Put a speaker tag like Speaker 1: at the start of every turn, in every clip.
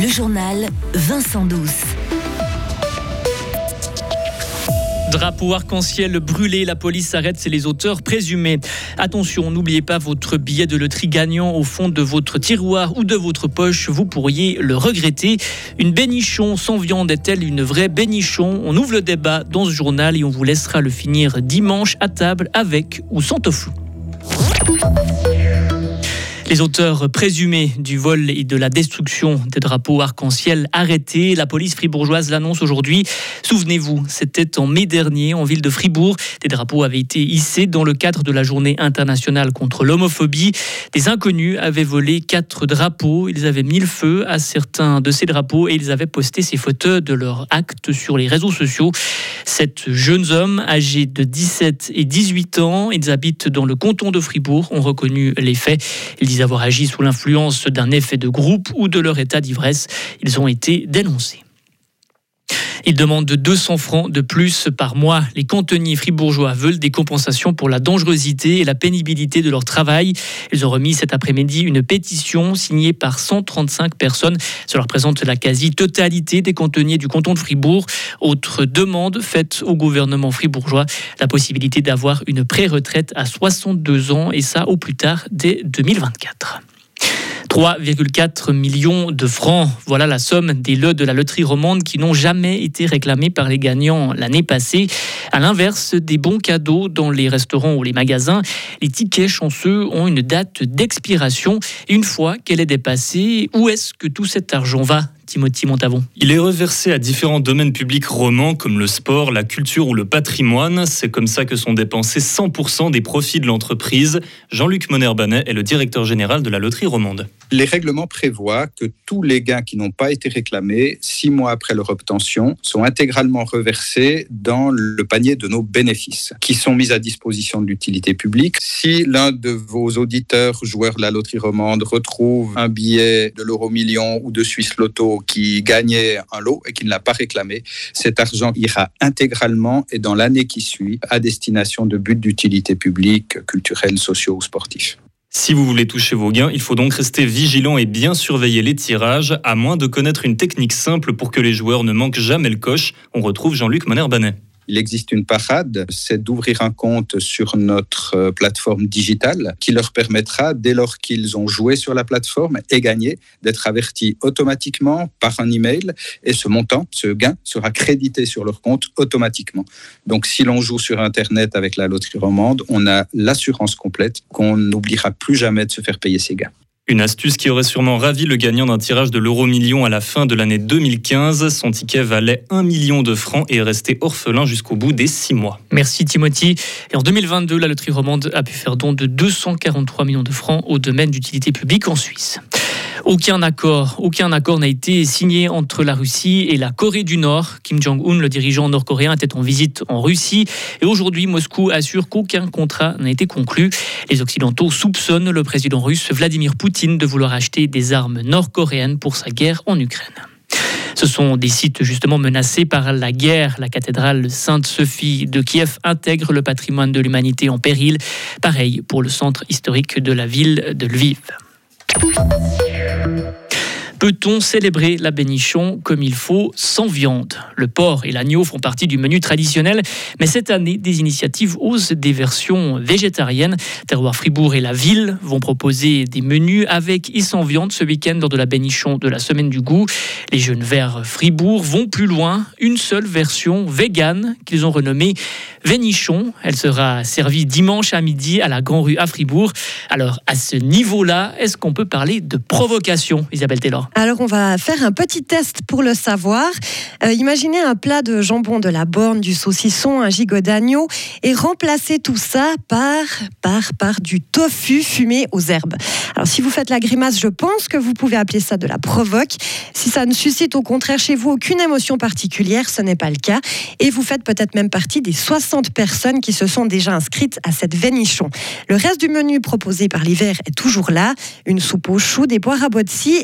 Speaker 1: Le journal Vincent Douce.
Speaker 2: Drapeau arc-en-ciel brûlé, la police arrête, les auteurs présumés. Attention, n'oubliez pas votre billet de loterie gagnant au fond de votre tiroir ou de votre poche, vous pourriez le regretter. Une bénichon sans viande est-elle une vraie bénichon? On ouvre le débat dans ce journal et on vous laissera le finir dimanche à table avec ou sans tofu. Les auteurs présumés du vol et de la destruction des drapeaux arc-en-ciel arrêtés, la police fribourgeoise l'annonce aujourd'hui. Souvenez-vous, c'était en mai dernier en ville de Fribourg. Des drapeaux avaient été hissés dans le cadre de la journée internationale contre l'homophobie. Des inconnus avaient volé quatre drapeaux. Ils avaient mis le feu à certains de ces drapeaux et ils avaient posté ces photos de leur acte sur les réseaux sociaux. Sept jeunes hommes âgés de 17 et 18 ans, ils habitent dans le canton de Fribourg, ont reconnu les faits. Avoir agi sous l'influence d'un effet de groupe ou de leur état d'ivresse. Ils ont été dénoncés. Ils demandent 200 francs de plus par mois. Les cantonniers fribourgeois veulent des compensations pour la dangerosité et la pénibilité de leur travail. Ils ont remis cet après-midi une pétition signée par 135 personnes. Cela représente la quasi-totalité des cantonniers du canton de Fribourg. Autre demande faite au gouvernement fribourgeois, la possibilité d'avoir une pré-retraite à 62 ans et ça au plus tard dès 2024. 3,4 millions de francs. Voilà la somme des lots de la loterie romande qui n'ont jamais été réclamés par les gagnants l'année passée. À l'inverse des bons cadeaux dans les restaurants ou les magasins, les tickets chanceux ont une date d'expiration. Une fois qu'elle est dépassée, où est-ce que tout cet argent va Timothy Montavon.
Speaker 3: Il est reversé à différents domaines publics romans comme le sport, la culture ou le patrimoine. C'est comme ça que sont dépensés 100% des profits de l'entreprise. Jean-Luc Monerbanet est le directeur général de la loterie romande.
Speaker 4: Les règlements prévoient que tous les gains qui n'ont pas été réclamés six mois après leur obtention sont intégralement reversés dans le panier de nos bénéfices qui sont mis à disposition de l'utilité publique. Si l'un de vos auditeurs, joueurs de la loterie romande, retrouve un billet de l'euro million ou de Suisse Loto qui gagnait un lot et qui ne l'a pas réclamé, cet argent ira intégralement et dans l'année qui suit à destination de buts d'utilité publique, culturels, sociaux ou sportifs.
Speaker 3: Si vous voulez toucher vos gains, il faut donc rester vigilant et bien surveiller les tirages, à moins de connaître une technique simple pour que les joueurs ne manquent jamais le coche. On retrouve Jean-Luc Monerbanet
Speaker 4: il existe une parade, c'est d'ouvrir un compte sur notre euh, plateforme digitale qui leur permettra, dès lors qu'ils ont joué sur la plateforme et gagné, d'être avertis automatiquement par un email et ce montant, ce gain sera crédité sur leur compte automatiquement. Donc si l'on joue sur Internet avec la loterie romande, on a l'assurance complète qu'on n'oubliera plus jamais de se faire payer ses gains.
Speaker 3: Une astuce qui aurait sûrement ravi le gagnant d'un tirage de l'euro million à la fin de l'année 2015. Son ticket valait 1 million de francs et est resté orphelin jusqu'au bout des six mois.
Speaker 2: Merci Timothy. Et en 2022, la loterie romande a pu faire don de 243 millions de francs au domaine d'utilité publique en Suisse. Aucun accord, aucun accord n'a été signé entre la Russie et la Corée du Nord. Kim Jong-un, le dirigeant nord-coréen, était en visite en Russie et aujourd'hui Moscou assure qu'aucun contrat n'a été conclu. Les Occidentaux soupçonnent le président russe Vladimir Poutine de vouloir acheter des armes nord-coréennes pour sa guerre en Ukraine. Ce sont des sites justement menacés par la guerre. La cathédrale Sainte-Sophie de Kiev intègre le patrimoine de l'humanité en péril. Pareil pour le centre historique de la ville de Lviv. Thank you. Peut-on célébrer la bénichon comme il faut sans viande? Le porc et l'agneau font partie du menu traditionnel, mais cette année, des initiatives osent des versions végétariennes. Terroir Fribourg et la ville vont proposer des menus avec et sans viande ce week-end lors de la bénichon de la semaine du goût. Les jeunes verts Fribourg vont plus loin, une seule version végane qu'ils ont renommée Vénichon. Elle sera servie dimanche à midi à la Grand Rue à Fribourg. Alors à ce niveau-là, est-ce qu'on peut parler de provocation, Isabelle Taylor?
Speaker 5: Alors on va faire un petit test pour le savoir. Euh, imaginez un plat de jambon de la borne, du saucisson, un gigot d'agneau et remplacez tout ça par, par, par du tofu fumé aux herbes. Alors si vous faites la grimace, je pense que vous pouvez appeler ça de la provoque. Si ça ne suscite au contraire chez vous aucune émotion particulière, ce n'est pas le cas. Et vous faites peut-être même partie des 60 personnes qui se sont déjà inscrites à cette vénichon. Le reste du menu proposé par l'hiver est toujours là. Une soupe aux choux, des poires à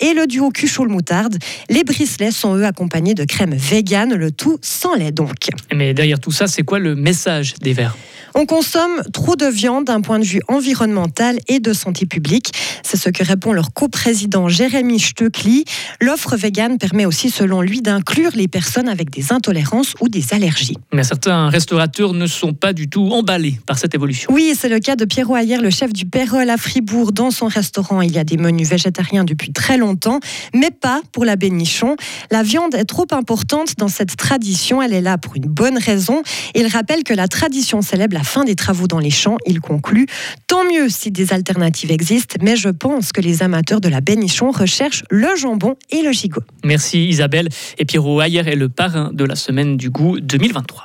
Speaker 5: et le duo cuchot moutarde. Les bricelets sont eux accompagnés de crème vegan, le tout sans lait donc.
Speaker 2: Mais derrière tout ça, c'est quoi le message des verts
Speaker 5: on consomme trop de viande d'un point de vue environnemental et de santé publique. C'est ce que répond leur coprésident Jérémy Stöckli. L'offre végane permet aussi, selon lui, d'inclure les personnes avec des intolérances ou des allergies.
Speaker 2: Mais certains restaurateurs ne sont pas du tout emballés par cette évolution.
Speaker 5: Oui, c'est le cas de Pierrot Ayer, le chef du Pérol à Fribourg. Dans son restaurant, il y a des menus végétariens depuis très longtemps, mais pas pour la bénichon. La viande est trop importante dans cette tradition. Elle est là pour une bonne raison. Il rappelle que la tradition célèbre la fin des travaux dans les champs. Il conclut Tant mieux si des alternatives existent, mais je pense que les amateurs de la bénichon recherchent le jambon et le gigot.
Speaker 2: Merci Isabelle. Et Pierrot Ayer est le parrain de la semaine du goût 2023.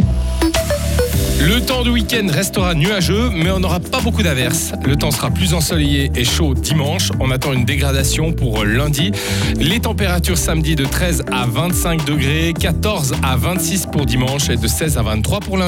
Speaker 6: le temps du week-end restera nuageux, mais on n'aura pas beaucoup d'averses. Le temps sera plus ensoleillé et chaud dimanche. On attend une dégradation pour lundi. Les températures samedi de 13 à 25 degrés, 14 à 26 pour dimanche et de 16 à 23 pour lundi.